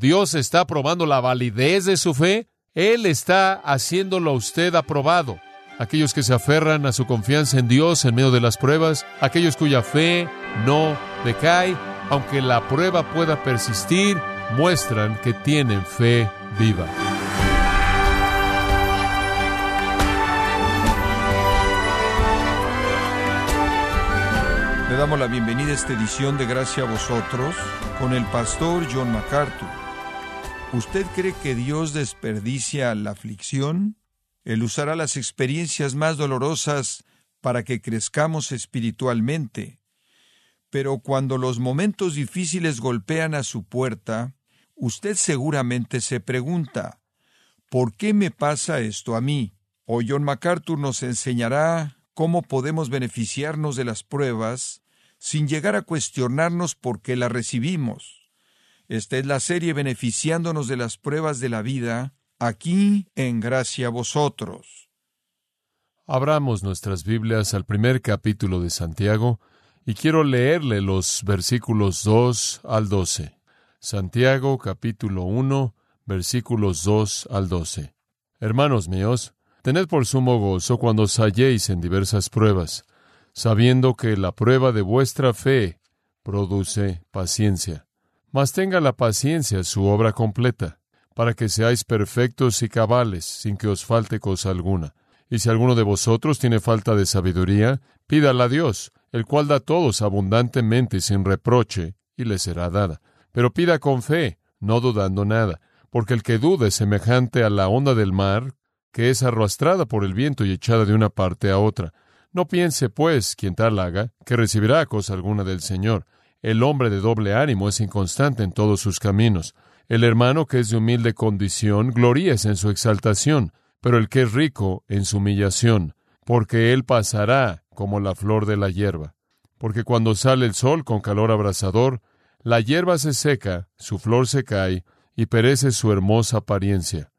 Dios está probando la validez de su fe. Él está haciéndolo a usted aprobado. Aquellos que se aferran a su confianza en Dios en medio de las pruebas, aquellos cuya fe no decae, aunque la prueba pueda persistir, muestran que tienen fe viva. Le damos la bienvenida a esta edición de Gracia a vosotros con el pastor John MacArthur. ¿Usted cree que Dios desperdicia la aflicción? Él usará las experiencias más dolorosas para que crezcamos espiritualmente. Pero cuando los momentos difíciles golpean a su puerta, usted seguramente se pregunta, ¿por qué me pasa esto a mí? O John MacArthur nos enseñará cómo podemos beneficiarnos de las pruebas sin llegar a cuestionarnos por qué las recibimos. Esta es la serie beneficiándonos de las pruebas de la vida, aquí en gracia vosotros. Abramos nuestras Biblias al primer capítulo de Santiago y quiero leerle los versículos 2 al 12. Santiago capítulo 1 versículos 2 al 12. Hermanos míos, Tened por sumo gozo cuando os halléis en diversas pruebas, sabiendo que la prueba de vuestra fe produce paciencia. Mas tenga la paciencia su obra completa, para que seáis perfectos y cabales, sin que os falte cosa alguna. Y si alguno de vosotros tiene falta de sabiduría, pídala a Dios, el cual da todos abundantemente y sin reproche, y le será dada. Pero pida con fe, no dudando nada, porque el que duda es semejante a la onda del mar, que es arrastrada por el viento y echada de una parte a otra. No piense, pues, quien tal haga, que recibirá cosa alguna del Señor. El hombre de doble ánimo es inconstante en todos sus caminos. El hermano que es de humilde condición gloríese en su exaltación, pero el que es rico en su humillación, porque él pasará como la flor de la hierba. Porque cuando sale el sol con calor abrasador, la hierba se seca, su flor se cae, y perece su hermosa apariencia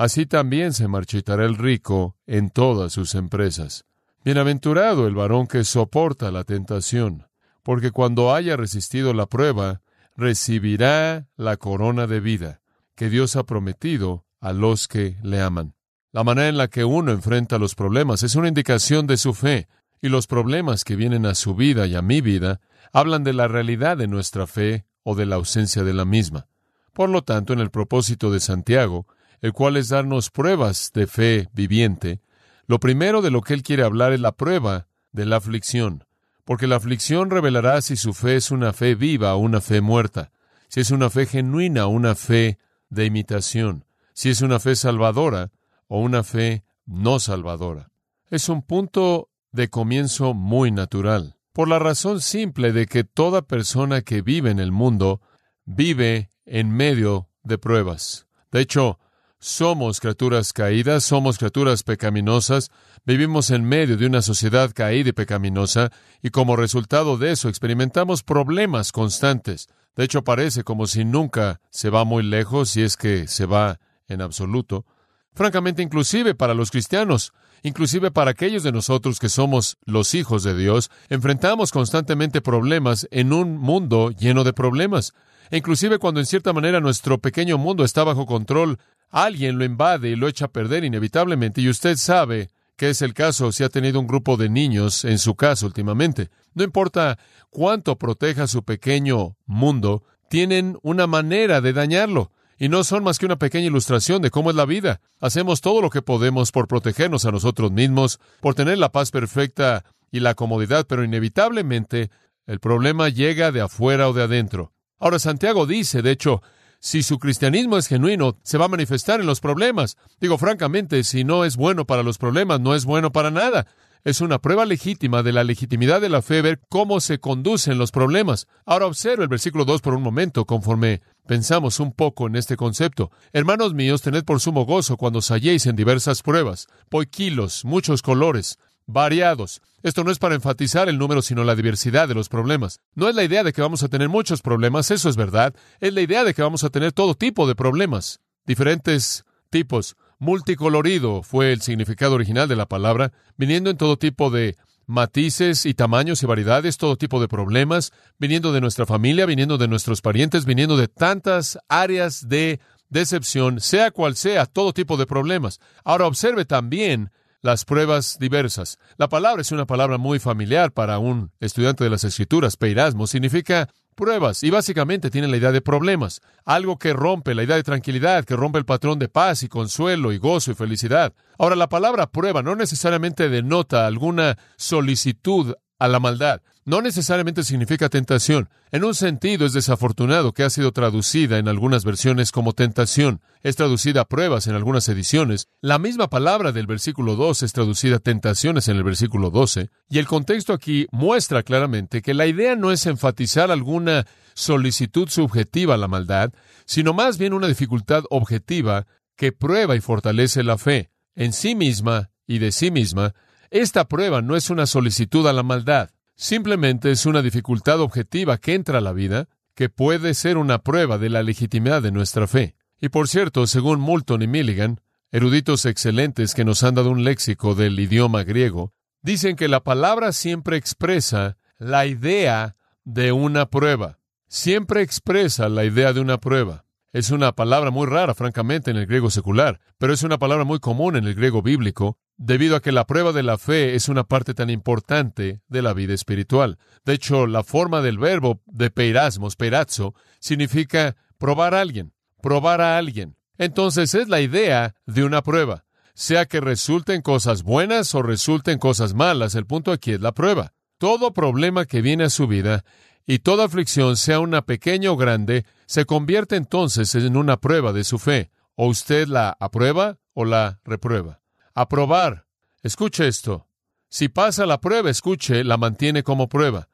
así también se marchitará el rico en todas sus empresas. Bienaventurado el varón que soporta la tentación, porque cuando haya resistido la prueba, recibirá la corona de vida que Dios ha prometido a los que le aman. La manera en la que uno enfrenta los problemas es una indicación de su fe, y los problemas que vienen a su vida y a mi vida hablan de la realidad de nuestra fe o de la ausencia de la misma. Por lo tanto, en el propósito de Santiago, el cual es darnos pruebas de fe viviente, lo primero de lo que él quiere hablar es la prueba de la aflicción, porque la aflicción revelará si su fe es una fe viva o una fe muerta, si es una fe genuina o una fe de imitación, si es una fe salvadora o una fe no salvadora. Es un punto de comienzo muy natural, por la razón simple de que toda persona que vive en el mundo vive en medio de pruebas. De hecho, somos criaturas caídas, somos criaturas pecaminosas, vivimos en medio de una sociedad caída y pecaminosa, y como resultado de eso experimentamos problemas constantes. De hecho, parece como si nunca se va muy lejos, si es que se va en absoluto. Francamente, inclusive para los cristianos, inclusive para aquellos de nosotros que somos los hijos de Dios, enfrentamos constantemente problemas en un mundo lleno de problemas. E inclusive cuando en cierta manera nuestro pequeño mundo está bajo control, alguien lo invade y lo echa a perder inevitablemente, y usted sabe que es el caso si ha tenido un grupo de niños en su casa últimamente. No importa cuánto proteja su pequeño mundo, tienen una manera de dañarlo. Y no son más que una pequeña ilustración de cómo es la vida. Hacemos todo lo que podemos por protegernos a nosotros mismos, por tener la paz perfecta y la comodidad, pero inevitablemente el problema llega de afuera o de adentro. Ahora Santiago dice, de hecho, si su cristianismo es genuino, se va a manifestar en los problemas. Digo francamente, si no es bueno para los problemas, no es bueno para nada. Es una prueba legítima de la legitimidad de la fe ver cómo se conducen los problemas. Ahora observe el versículo 2 por un momento, conforme pensamos un poco en este concepto. Hermanos míos, tened por sumo gozo cuando os halléis en diversas pruebas, poiquilos, muchos colores, variados. Esto no es para enfatizar el número, sino la diversidad de los problemas. No es la idea de que vamos a tener muchos problemas, eso es verdad. Es la idea de que vamos a tener todo tipo de problemas, diferentes tipos. Multicolorido fue el significado original de la palabra, viniendo en todo tipo de matices y tamaños y variedades, todo tipo de problemas, viniendo de nuestra familia, viniendo de nuestros parientes, viniendo de tantas áreas de decepción, sea cual sea, todo tipo de problemas. Ahora observe también las pruebas diversas. La palabra es una palabra muy familiar para un estudiante de las escrituras. Peirasmo significa pruebas y básicamente tiene la idea de problemas, algo que rompe la idea de tranquilidad, que rompe el patrón de paz y consuelo y gozo y felicidad. Ahora, la palabra prueba no necesariamente denota alguna solicitud a la maldad. No necesariamente significa tentación. En un sentido es desafortunado que ha sido traducida en algunas versiones como tentación. Es traducida a pruebas en algunas ediciones. La misma palabra del versículo 2 es traducida a tentaciones en el versículo 12. Y el contexto aquí muestra claramente que la idea no es enfatizar alguna solicitud subjetiva a la maldad, sino más bien una dificultad objetiva que prueba y fortalece la fe en sí misma y de sí misma esta prueba no es una solicitud a la maldad, simplemente es una dificultad objetiva que entra a la vida, que puede ser una prueba de la legitimidad de nuestra fe. Y por cierto, según Moulton y Milligan, eruditos excelentes que nos han dado un léxico del idioma griego, dicen que la palabra siempre expresa la idea de una prueba. Siempre expresa la idea de una prueba. Es una palabra muy rara, francamente, en el griego secular, pero es una palabra muy común en el griego bíblico, debido a que la prueba de la fe es una parte tan importante de la vida espiritual. De hecho, la forma del verbo de peirasmos, perazzo, significa probar a alguien, probar a alguien. Entonces es la idea de una prueba. Sea que resulten cosas buenas o resulten cosas malas, el punto aquí es la prueba. Todo problema que viene a su vida y toda aflicción, sea una pequeña o grande, se convierte entonces en una prueba de su fe. O usted la aprueba o la reprueba. Aprobar. Escuche esto. Si pasa la prueba, escuche, la mantiene como prueba.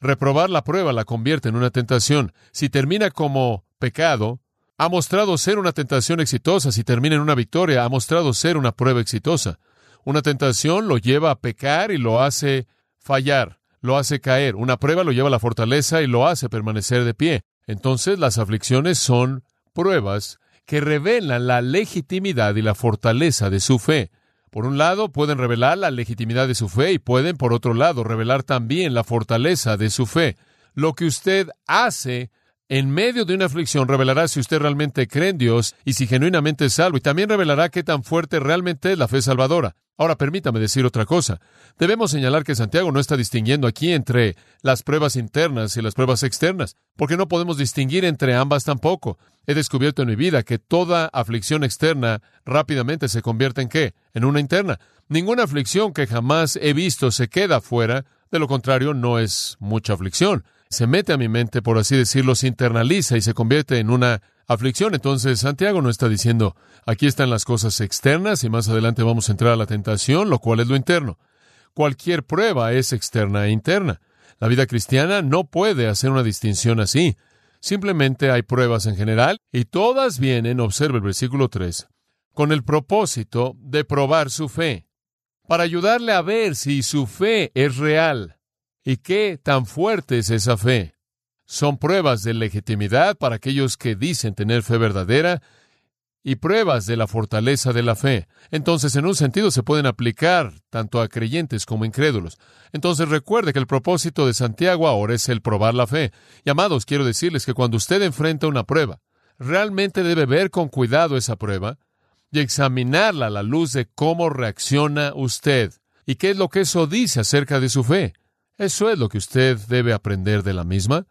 Reprobar la prueba la convierte en una tentación. Si termina como pecado, ha mostrado ser una tentación exitosa. Si termina en una victoria, ha mostrado ser una prueba exitosa. Una tentación lo lleva a pecar y lo hace fallar, lo hace caer. Una prueba lo lleva a la fortaleza y lo hace permanecer de pie. Entonces las aflicciones son pruebas que revelan la legitimidad y la fortaleza de su fe. Por un lado, pueden revelar la legitimidad de su fe y pueden, por otro lado, revelar también la fortaleza de su fe. Lo que usted hace en medio de una aflicción revelará si usted realmente cree en Dios y si genuinamente es salvo, y también revelará qué tan fuerte realmente es la fe salvadora. Ahora permítame decir otra cosa. Debemos señalar que Santiago no está distinguiendo aquí entre las pruebas internas y las pruebas externas, porque no podemos distinguir entre ambas tampoco. He descubierto en mi vida que toda aflicción externa rápidamente se convierte en qué? En una interna. Ninguna aflicción que jamás he visto se queda fuera, de lo contrario no es mucha aflicción. Se mete a mi mente, por así decirlo, se internaliza y se convierte en una aflicción. Entonces, Santiago no está diciendo, aquí están las cosas externas y más adelante vamos a entrar a la tentación, lo cual es lo interno. Cualquier prueba es externa e interna. La vida cristiana no puede hacer una distinción así. Simplemente hay pruebas en general y todas vienen, observe el versículo 3, con el propósito de probar su fe, para ayudarle a ver si su fe es real y qué tan fuerte es esa fe son pruebas de legitimidad para aquellos que dicen tener fe verdadera y pruebas de la fortaleza de la fe. Entonces, en un sentido, se pueden aplicar tanto a creyentes como a incrédulos. Entonces, recuerde que el propósito de Santiago ahora es el probar la fe. Y amados, quiero decirles que cuando usted enfrenta una prueba, realmente debe ver con cuidado esa prueba y examinarla a la luz de cómo reacciona usted y qué es lo que eso dice acerca de su fe. Eso es lo que usted debe aprender de la misma.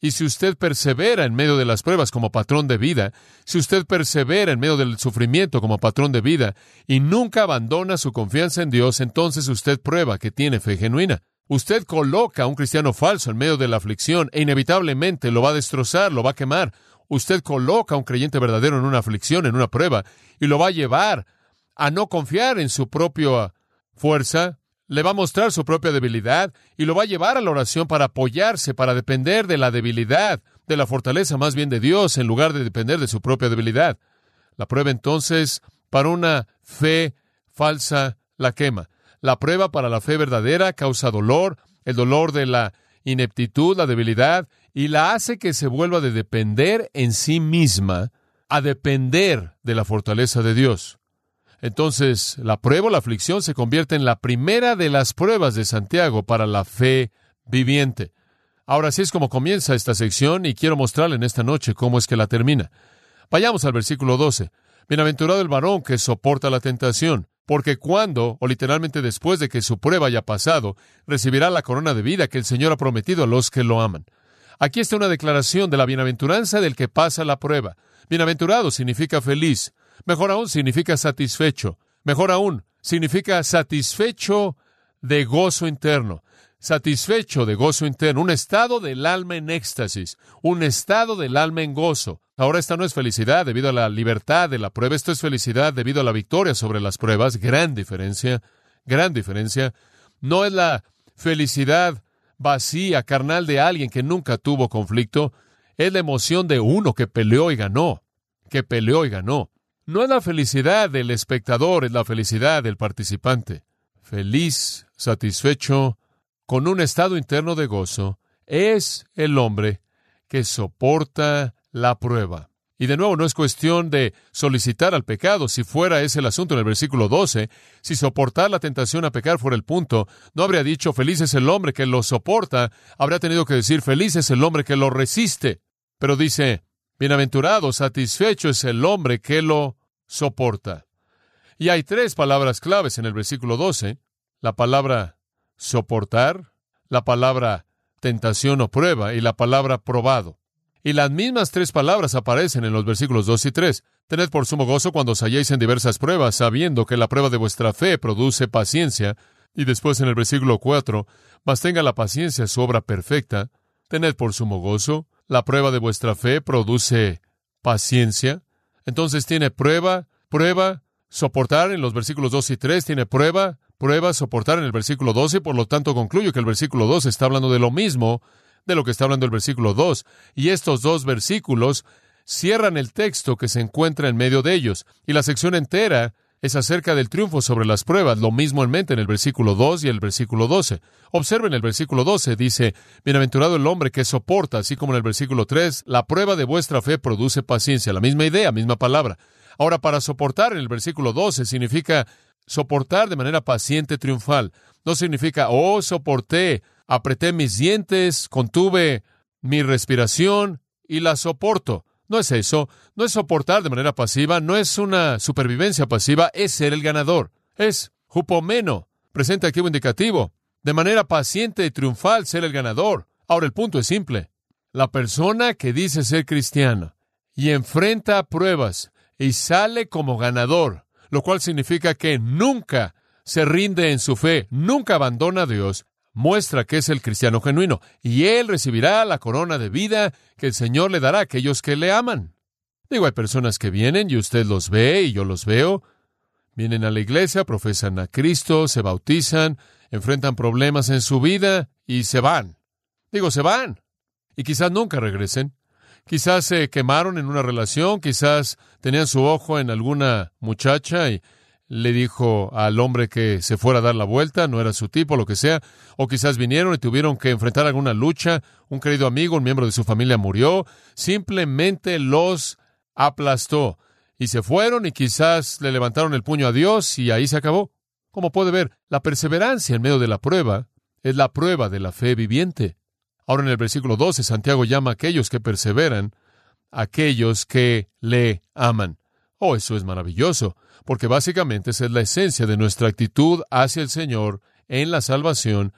Y si usted persevera en medio de las pruebas como patrón de vida, si usted persevera en medio del sufrimiento como patrón de vida y nunca abandona su confianza en Dios, entonces usted prueba que tiene fe genuina. Usted coloca a un cristiano falso en medio de la aflicción e inevitablemente lo va a destrozar, lo va a quemar. Usted coloca a un creyente verdadero en una aflicción, en una prueba, y lo va a llevar a no confiar en su propia fuerza, le va a mostrar su propia debilidad y lo va a llevar a la oración para apoyarse, para depender de la debilidad, de la fortaleza más bien de Dios, en lugar de depender de su propia debilidad. La prueba entonces para una fe falsa la quema. La prueba para la fe verdadera causa dolor, el dolor de la ineptitud, la debilidad, y la hace que se vuelva de depender en sí misma a depender de la fortaleza de Dios. Entonces, la prueba o la aflicción se convierte en la primera de las pruebas de Santiago para la fe viviente. Ahora así es como comienza esta sección y quiero mostrarle en esta noche cómo es que la termina. Vayamos al versículo 12. Bienaventurado el varón que soporta la tentación, porque cuando, o literalmente después de que su prueba haya pasado, recibirá la corona de vida que el Señor ha prometido a los que lo aman. Aquí está una declaración de la bienaventuranza del que pasa la prueba. Bienaventurado significa feliz. Mejor aún significa satisfecho. Mejor aún significa satisfecho de gozo interno. Satisfecho de gozo interno. Un estado del alma en éxtasis. Un estado del alma en gozo. Ahora esta no es felicidad debido a la libertad de la prueba. Esto es felicidad debido a la victoria sobre las pruebas. Gran diferencia. Gran diferencia. No es la felicidad vacía, carnal de alguien que nunca tuvo conflicto. Es la emoción de uno que peleó y ganó. Que peleó y ganó. No es la felicidad del espectador, es la felicidad del participante. Feliz, satisfecho, con un estado interno de gozo, es el hombre que soporta la prueba. Y de nuevo, no es cuestión de solicitar al pecado. Si fuera ese el asunto en el versículo 12, si soportar la tentación a pecar fuera el punto, no habría dicho feliz es el hombre que lo soporta, habría tenido que decir feliz es el hombre que lo resiste. Pero dice, Bienaventurado, satisfecho es el hombre que lo soporta. Y hay tres palabras claves en el versículo 12. La palabra soportar, la palabra tentación o prueba y la palabra probado. Y las mismas tres palabras aparecen en los versículos 2 y 3. Tened por sumo gozo cuando os halléis en diversas pruebas, sabiendo que la prueba de vuestra fe produce paciencia. Y después en el versículo 4, mas tenga la paciencia su obra perfecta. Tened por sumo gozo la prueba de vuestra fe produce paciencia. Entonces tiene prueba, prueba, soportar en los versículos 2 y 3, tiene prueba, prueba, soportar en el versículo 12, por lo tanto concluyo que el versículo 2 está hablando de lo mismo de lo que está hablando el versículo 2, y estos dos versículos cierran el texto que se encuentra en medio de ellos, y la sección entera es acerca del triunfo sobre las pruebas, lo mismo en mente en el versículo 2 y el versículo 12. Observen el versículo 12, dice, Bienaventurado el hombre que soporta, así como en el versículo 3, la prueba de vuestra fe produce paciencia, la misma idea, misma palabra. Ahora, para soportar en el versículo 12 significa soportar de manera paciente, triunfal. No significa, oh, soporté, apreté mis dientes, contuve mi respiración y la soporto. No es eso, no es soportar de manera pasiva, no es una supervivencia pasiva, es ser el ganador. Es jupomeno, presente un indicativo, de manera paciente y triunfal ser el ganador. Ahora el punto es simple. La persona que dice ser cristiana y enfrenta pruebas y sale como ganador, lo cual significa que nunca se rinde en su fe, nunca abandona a Dios, muestra que es el cristiano genuino, y él recibirá la corona de vida que el Señor le dará a aquellos que le aman. Digo, hay personas que vienen y usted los ve y yo los veo, vienen a la iglesia, profesan a Cristo, se bautizan, enfrentan problemas en su vida y se van. Digo, se van. Y quizás nunca regresen. Quizás se quemaron en una relación, quizás tenían su ojo en alguna muchacha y le dijo al hombre que se fuera a dar la vuelta, no era su tipo, lo que sea, o quizás vinieron y tuvieron que enfrentar alguna lucha, un querido amigo, un miembro de su familia murió, simplemente los aplastó y se fueron y quizás le levantaron el puño a Dios y ahí se acabó. Como puede ver, la perseverancia en medio de la prueba es la prueba de la fe viviente. Ahora en el versículo 12, Santiago llama a aquellos que perseveran, aquellos que le aman. Oh, eso es maravilloso porque básicamente esa es la esencia de nuestra actitud hacia el Señor en la salvación.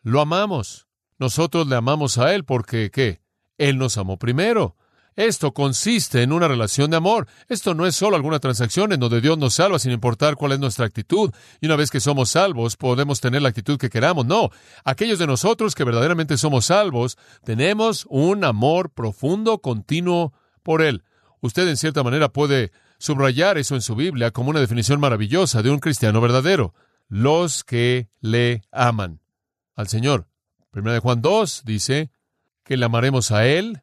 Lo amamos. Nosotros le amamos a Él porque, ¿qué? Él nos amó primero. Esto consiste en una relación de amor. Esto no es solo alguna transacción en donde Dios nos salva sin importar cuál es nuestra actitud. Y una vez que somos salvos, podemos tener la actitud que queramos. No, aquellos de nosotros que verdaderamente somos salvos, tenemos un amor profundo, continuo por Él. Usted en cierta manera puede subrayar eso en su Biblia como una definición maravillosa de un cristiano verdadero. Los que le aman al Señor. Primera de Juan 2 dice que le amaremos a Él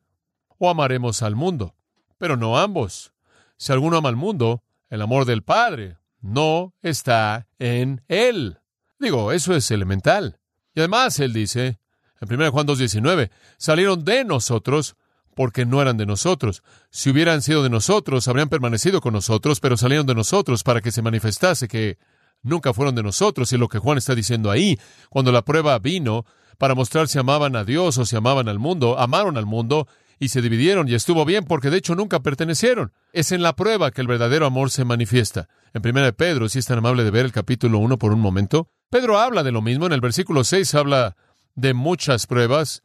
o amaremos al mundo, pero no ambos. Si alguno ama al mundo, el amor del Padre no está en Él. Digo, eso es elemental. Y además Él dice, en 1 Juan 2.19, salieron de nosotros, porque no eran de nosotros. Si hubieran sido de nosotros, habrían permanecido con nosotros, pero salieron de nosotros para que se manifestase que nunca fueron de nosotros. Y lo que Juan está diciendo ahí, cuando la prueba vino para mostrar si amaban a Dios o si amaban al mundo, amaron al mundo y se dividieron y estuvo bien porque de hecho nunca pertenecieron. Es en la prueba que el verdadero amor se manifiesta. En 1 Pedro, si es tan amable de ver el capítulo 1 por un momento, Pedro habla de lo mismo. En el versículo 6 habla de muchas pruebas,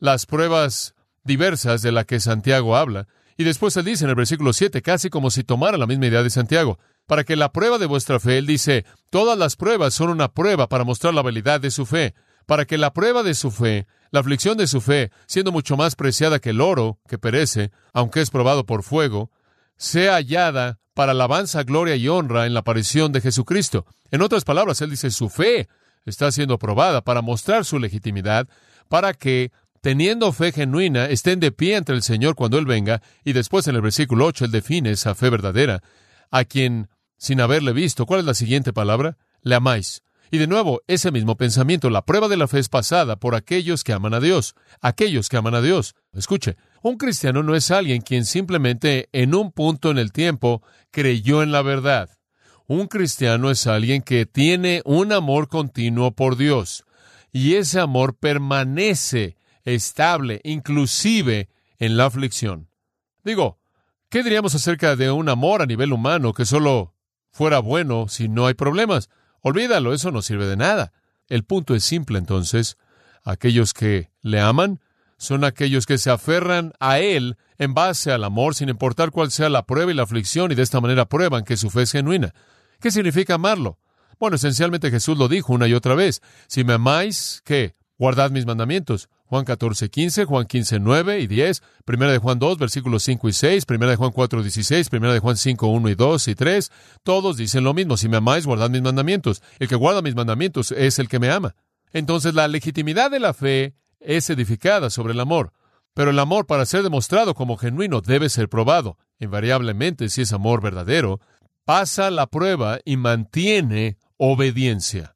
las pruebas diversas de las que Santiago habla. Y después él dice en el versículo 7, casi como si tomara la misma idea de Santiago, para que la prueba de vuestra fe, él dice, todas las pruebas son una prueba para mostrar la validad de su fe, para que la prueba de su fe, la aflicción de su fe, siendo mucho más preciada que el oro que perece, aunque es probado por fuego, sea hallada para alabanza, gloria y honra en la aparición de Jesucristo. En otras palabras, él dice, su fe está siendo probada para mostrar su legitimidad, para que, teniendo fe genuina, estén de pie ante el Señor cuando Él venga, y después en el versículo 8 Él define esa fe verdadera, a quien, sin haberle visto, ¿cuál es la siguiente palabra? Le amáis. Y de nuevo, ese mismo pensamiento, la prueba de la fe es pasada por aquellos que aman a Dios, aquellos que aman a Dios. Escuche, un cristiano no es alguien quien simplemente en un punto en el tiempo creyó en la verdad. Un cristiano es alguien que tiene un amor continuo por Dios y ese amor permanece estable, inclusive en la aflicción. Digo, ¿qué diríamos acerca de un amor a nivel humano que solo fuera bueno si no hay problemas? Olvídalo, eso no sirve de nada. El punto es simple entonces. Aquellos que le aman son aquellos que se aferran a Él en base al amor, sin importar cuál sea la prueba y la aflicción, y de esta manera prueban que su fe es genuina. ¿Qué significa amarlo? Bueno, esencialmente Jesús lo dijo una y otra vez. Si me amáis, ¿qué? Guardad mis mandamientos. Juan 14, 15, Juan 15, 9 y 10, Primera de Juan 2, versículos 5 y 6, Primera de Juan 4, 16, Primera de Juan 5, 1 y 2 y 3, todos dicen lo mismo. Si me amáis, guardad mis mandamientos. El que guarda mis mandamientos es el que me ama. Entonces la legitimidad de la fe es edificada sobre el amor. Pero el amor, para ser demostrado como genuino, debe ser probado. Invariablemente, si es amor verdadero, pasa la prueba y mantiene obediencia.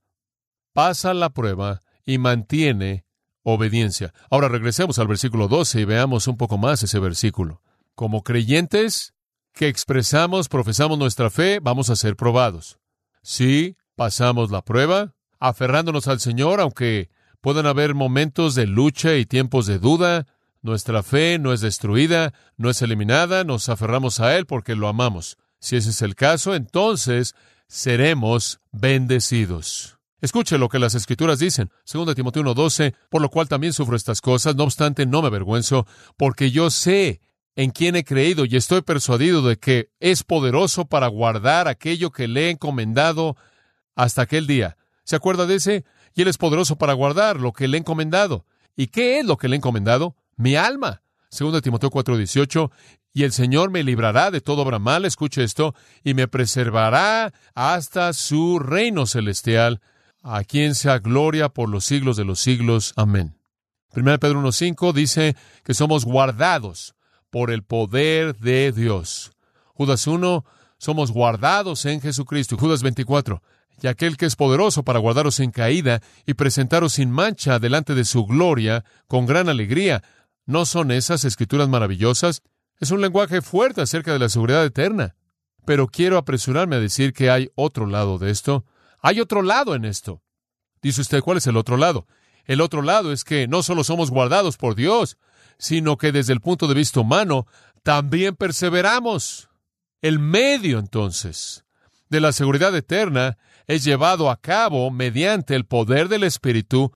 Pasa la prueba y mantiene obediencia. Ahora regresemos al versículo 12 y veamos un poco más ese versículo. Como creyentes que expresamos, profesamos nuestra fe, vamos a ser probados. Si pasamos la prueba, aferrándonos al Señor, aunque puedan haber momentos de lucha y tiempos de duda, nuestra fe no es destruida, no es eliminada, nos aferramos a Él porque lo amamos. Si ese es el caso, entonces seremos bendecidos. Escuche lo que las Escrituras dicen. 2 Timoteo 1:12, por lo cual también sufro estas cosas, no obstante no me avergüenzo, porque yo sé en quién he creído y estoy persuadido de que es poderoso para guardar aquello que le he encomendado hasta aquel día. ¿Se acuerda de ese? Y él es poderoso para guardar lo que le he encomendado. ¿Y qué es lo que le he encomendado? Mi alma. 2 Timoteo 4:18, y el Señor me librará de todo obra mal, escuche esto, y me preservará hasta su reino celestial a quien sea gloria por los siglos de los siglos. Amén. 1 Pedro 1.5 dice que somos guardados por el poder de Dios. Judas 1, somos guardados en Jesucristo. Judas 24, y aquel que es poderoso para guardaros en caída y presentaros sin mancha delante de su gloria con gran alegría. ¿No son esas escrituras maravillosas? Es un lenguaje fuerte acerca de la seguridad eterna. Pero quiero apresurarme a decir que hay otro lado de esto. Hay otro lado en esto. Dice usted, ¿cuál es el otro lado? El otro lado es que no solo somos guardados por Dios, sino que desde el punto de vista humano también perseveramos. El medio, entonces, de la seguridad eterna es llevado a cabo mediante el poder del Espíritu,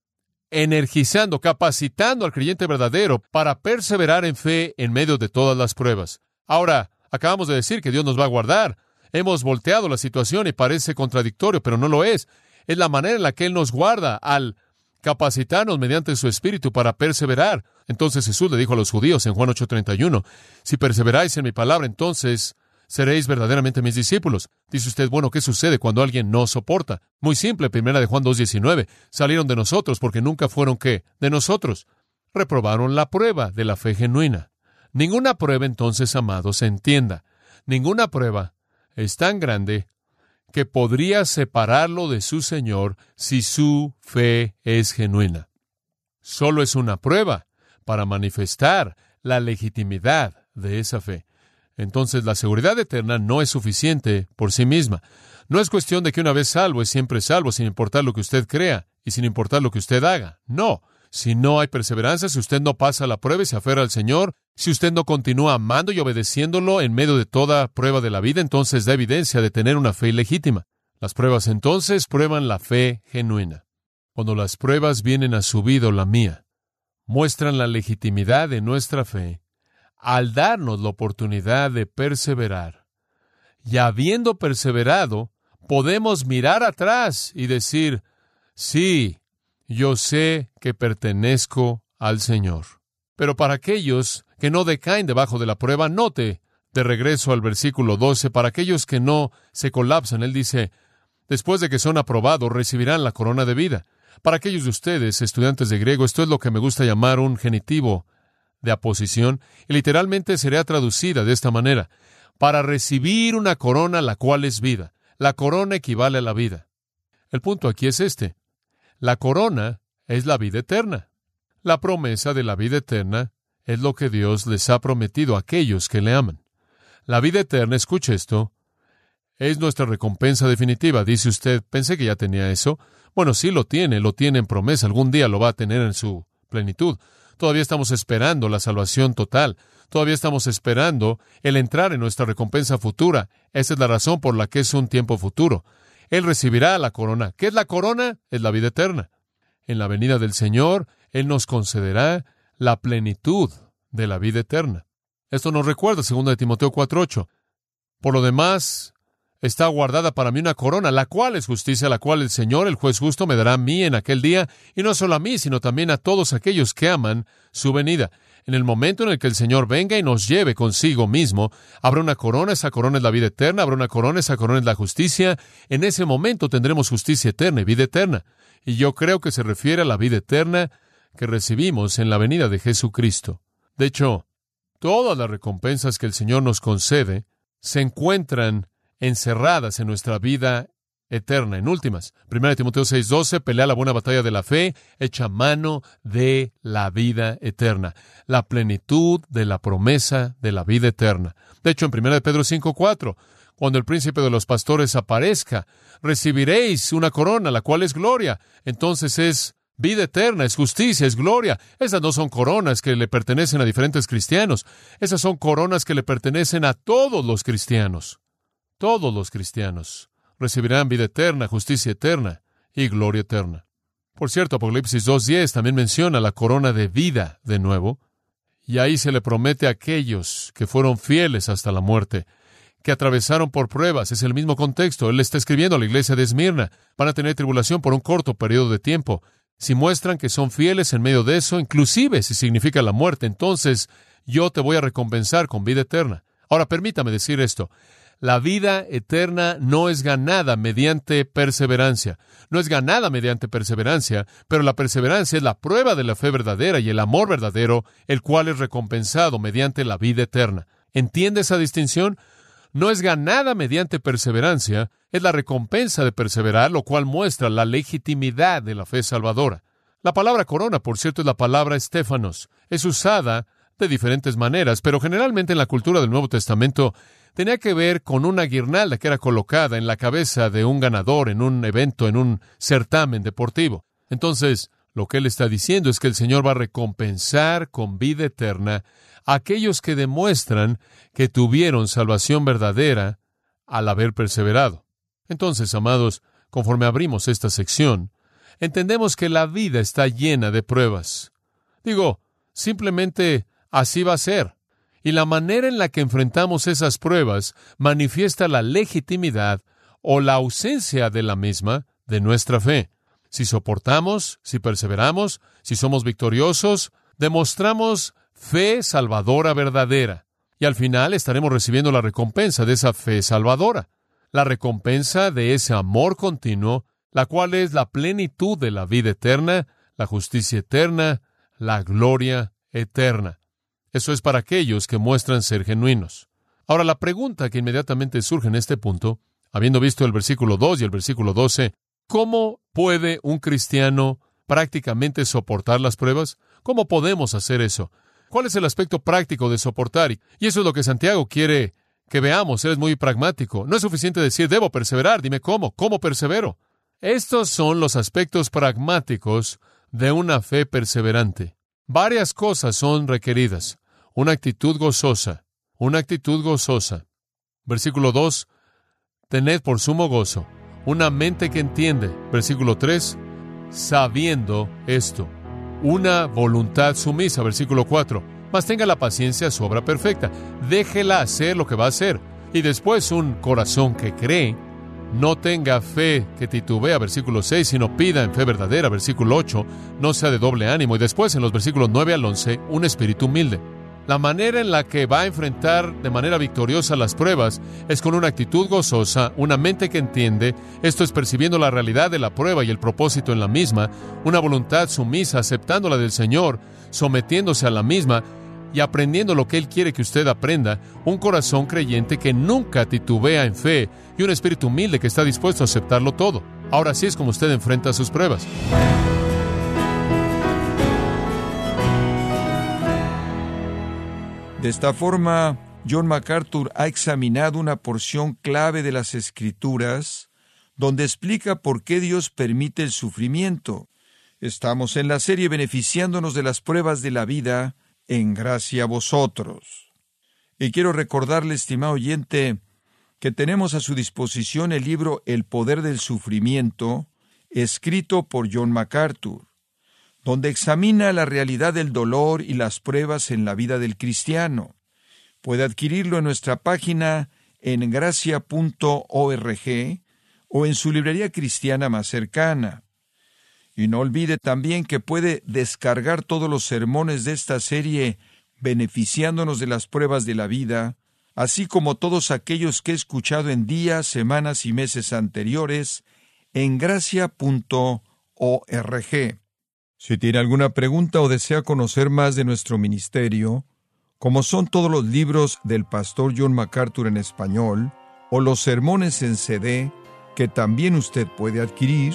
energizando, capacitando al creyente verdadero para perseverar en fe en medio de todas las pruebas. Ahora, acabamos de decir que Dios nos va a guardar. Hemos volteado la situación y parece contradictorio, pero no lo es. Es la manera en la que Él nos guarda al capacitarnos mediante su Espíritu para perseverar. Entonces Jesús le dijo a los judíos en Juan 8:31, si perseveráis en mi palabra, entonces seréis verdaderamente mis discípulos. Dice usted, bueno, ¿qué sucede cuando alguien no soporta? Muy simple, primera de Juan 2:19, salieron de nosotros porque nunca fueron qué? De nosotros. Reprobaron la prueba de la fe genuina. Ninguna prueba entonces, amados, se entienda. Ninguna prueba es tan grande que podría separarlo de su Señor si su fe es genuina. Solo es una prueba para manifestar la legitimidad de esa fe. Entonces la seguridad eterna no es suficiente por sí misma. No es cuestión de que una vez salvo es siempre salvo, sin importar lo que usted crea y sin importar lo que usted haga. No. Si no hay perseverancia, si usted no pasa la prueba y se aferra al Señor, si usted no continúa amando y obedeciéndolo en medio de toda prueba de la vida, entonces da evidencia de tener una fe ilegítima. Las pruebas entonces prueban la fe genuina. Cuando las pruebas vienen a su vida la mía, muestran la legitimidad de nuestra fe al darnos la oportunidad de perseverar. Y habiendo perseverado, podemos mirar atrás y decir, sí, yo sé que pertenezco al Señor. Pero para aquellos que no decaen debajo de la prueba, note, de regreso al versículo 12, para aquellos que no se colapsan, él dice, después de que son aprobados, recibirán la corona de vida. Para aquellos de ustedes, estudiantes de griego, esto es lo que me gusta llamar un genitivo de aposición, y literalmente sería traducida de esta manera, para recibir una corona la cual es vida. La corona equivale a la vida. El punto aquí es este. La corona es la vida eterna. La promesa de la vida eterna es lo que Dios les ha prometido a aquellos que le aman. La vida eterna, escuche esto, es nuestra recompensa definitiva. Dice usted, pensé que ya tenía eso. Bueno, sí lo tiene, lo tiene en promesa, algún día lo va a tener en su plenitud. Todavía estamos esperando la salvación total. Todavía estamos esperando el entrar en nuestra recompensa futura. Esa es la razón por la que es un tiempo futuro. Él recibirá la corona. ¿Qué es la corona? Es la vida eterna. En la venida del Señor, Él nos concederá la plenitud de la vida eterna. Esto nos recuerda 2 de Timoteo 4:8. Por lo demás, está guardada para mí una corona, la cual es justicia, la cual el Señor, el juez justo, me dará a mí en aquel día, y no solo a mí, sino también a todos aquellos que aman su venida. En el momento en el que el Señor venga y nos lleve consigo mismo, habrá una corona, esa corona es la vida eterna, habrá una corona, esa corona es la justicia. En ese momento tendremos justicia eterna y vida eterna. Y yo creo que se refiere a la vida eterna que recibimos en la venida de Jesucristo. De hecho, todas las recompensas que el Señor nos concede se encuentran encerradas en nuestra vida eterna. En últimas, 1 Timoteo 6:12, pelea la buena batalla de la fe, echa mano de la vida eterna, la plenitud de la promesa de la vida eterna. De hecho, en 1 Pedro 5:4, cuando el príncipe de los pastores aparezca, recibiréis una corona, la cual es gloria. Entonces es vida eterna, es justicia, es gloria. Esas no son coronas que le pertenecen a diferentes cristianos. Esas son coronas que le pertenecen a todos los cristianos. Todos los cristianos recibirán vida eterna, justicia eterna y gloria eterna. Por cierto, Apocalipsis 2.10 también menciona la corona de vida de nuevo, y ahí se le promete a aquellos que fueron fieles hasta la muerte, que atravesaron por pruebas, es el mismo contexto. Él está escribiendo a la iglesia de Esmirna. Van a tener tribulación por un corto periodo de tiempo. Si muestran que son fieles en medio de eso, inclusive si significa la muerte, entonces yo te voy a recompensar con vida eterna. Ahora permítame decir esto. La vida eterna no es ganada mediante perseverancia. No es ganada mediante perseverancia, pero la perseverancia es la prueba de la fe verdadera y el amor verdadero, el cual es recompensado mediante la vida eterna. ¿Entiende esa distinción? No es ganada mediante perseverancia, es la recompensa de perseverar, lo cual muestra la legitimidad de la fe salvadora. La palabra corona, por cierto, es la palabra estéfanos. Es usada de diferentes maneras, pero generalmente en la cultura del Nuevo Testamento tenía que ver con una guirnalda que era colocada en la cabeza de un ganador en un evento, en un certamen deportivo. Entonces, lo que él está diciendo es que el Señor va a recompensar con vida eterna a aquellos que demuestran que tuvieron salvación verdadera al haber perseverado. Entonces, amados, conforme abrimos esta sección, entendemos que la vida está llena de pruebas. Digo, simplemente así va a ser. Y la manera en la que enfrentamos esas pruebas manifiesta la legitimidad o la ausencia de la misma de nuestra fe. Si soportamos, si perseveramos, si somos victoriosos, demostramos fe salvadora verdadera. Y al final estaremos recibiendo la recompensa de esa fe salvadora, la recompensa de ese amor continuo, la cual es la plenitud de la vida eterna, la justicia eterna, la gloria eterna. Eso es para aquellos que muestran ser genuinos. Ahora, la pregunta que inmediatamente surge en este punto, habiendo visto el versículo 2 y el versículo 12, ¿cómo puede un cristiano prácticamente soportar las pruebas? ¿Cómo podemos hacer eso? ¿Cuál es el aspecto práctico de soportar? Y eso es lo que Santiago quiere que veamos. Él es muy pragmático. No es suficiente decir, debo perseverar. Dime cómo. ¿Cómo persevero? Estos son los aspectos pragmáticos de una fe perseverante. Varias cosas son requeridas. Una actitud gozosa. Una actitud gozosa. Versículo 2. Tened por sumo gozo una mente que entiende. Versículo 3. Sabiendo esto. Una voluntad sumisa. Versículo 4. Mas tenga la paciencia su obra perfecta. Déjela hacer lo que va a hacer. Y después un corazón que cree no tenga fe que titubea, versículo 6, sino pida en fe verdadera, versículo 8, no sea de doble ánimo. Y después en los versículos 9 al 11, un espíritu humilde. La manera en la que va a enfrentar de manera victoriosa las pruebas es con una actitud gozosa, una mente que entiende, esto es percibiendo la realidad de la prueba y el propósito en la misma, una voluntad sumisa, aceptándola del Señor, sometiéndose a la misma y aprendiendo lo que Él quiere que usted aprenda, un corazón creyente que nunca titubea en fe y un espíritu humilde que está dispuesto a aceptarlo todo. Ahora sí es como usted enfrenta sus pruebas. De esta forma, John MacArthur ha examinado una porción clave de las Escrituras donde explica por qué Dios permite el sufrimiento. Estamos en la serie beneficiándonos de las pruebas de la vida en gracia a vosotros. Y quiero recordarle, estimado oyente, que tenemos a su disposición el libro El poder del sufrimiento, escrito por John MacArthur, donde examina la realidad del dolor y las pruebas en la vida del cristiano. Puede adquirirlo en nuestra página en gracia.org o en su librería cristiana más cercana. Y no olvide también que puede descargar todos los sermones de esta serie beneficiándonos de las pruebas de la vida, así como todos aquellos que he escuchado en días, semanas y meses anteriores en gracia.org. Si tiene alguna pregunta o desea conocer más de nuestro ministerio, como son todos los libros del pastor John MacArthur en español, o los sermones en CD, que también usted puede adquirir,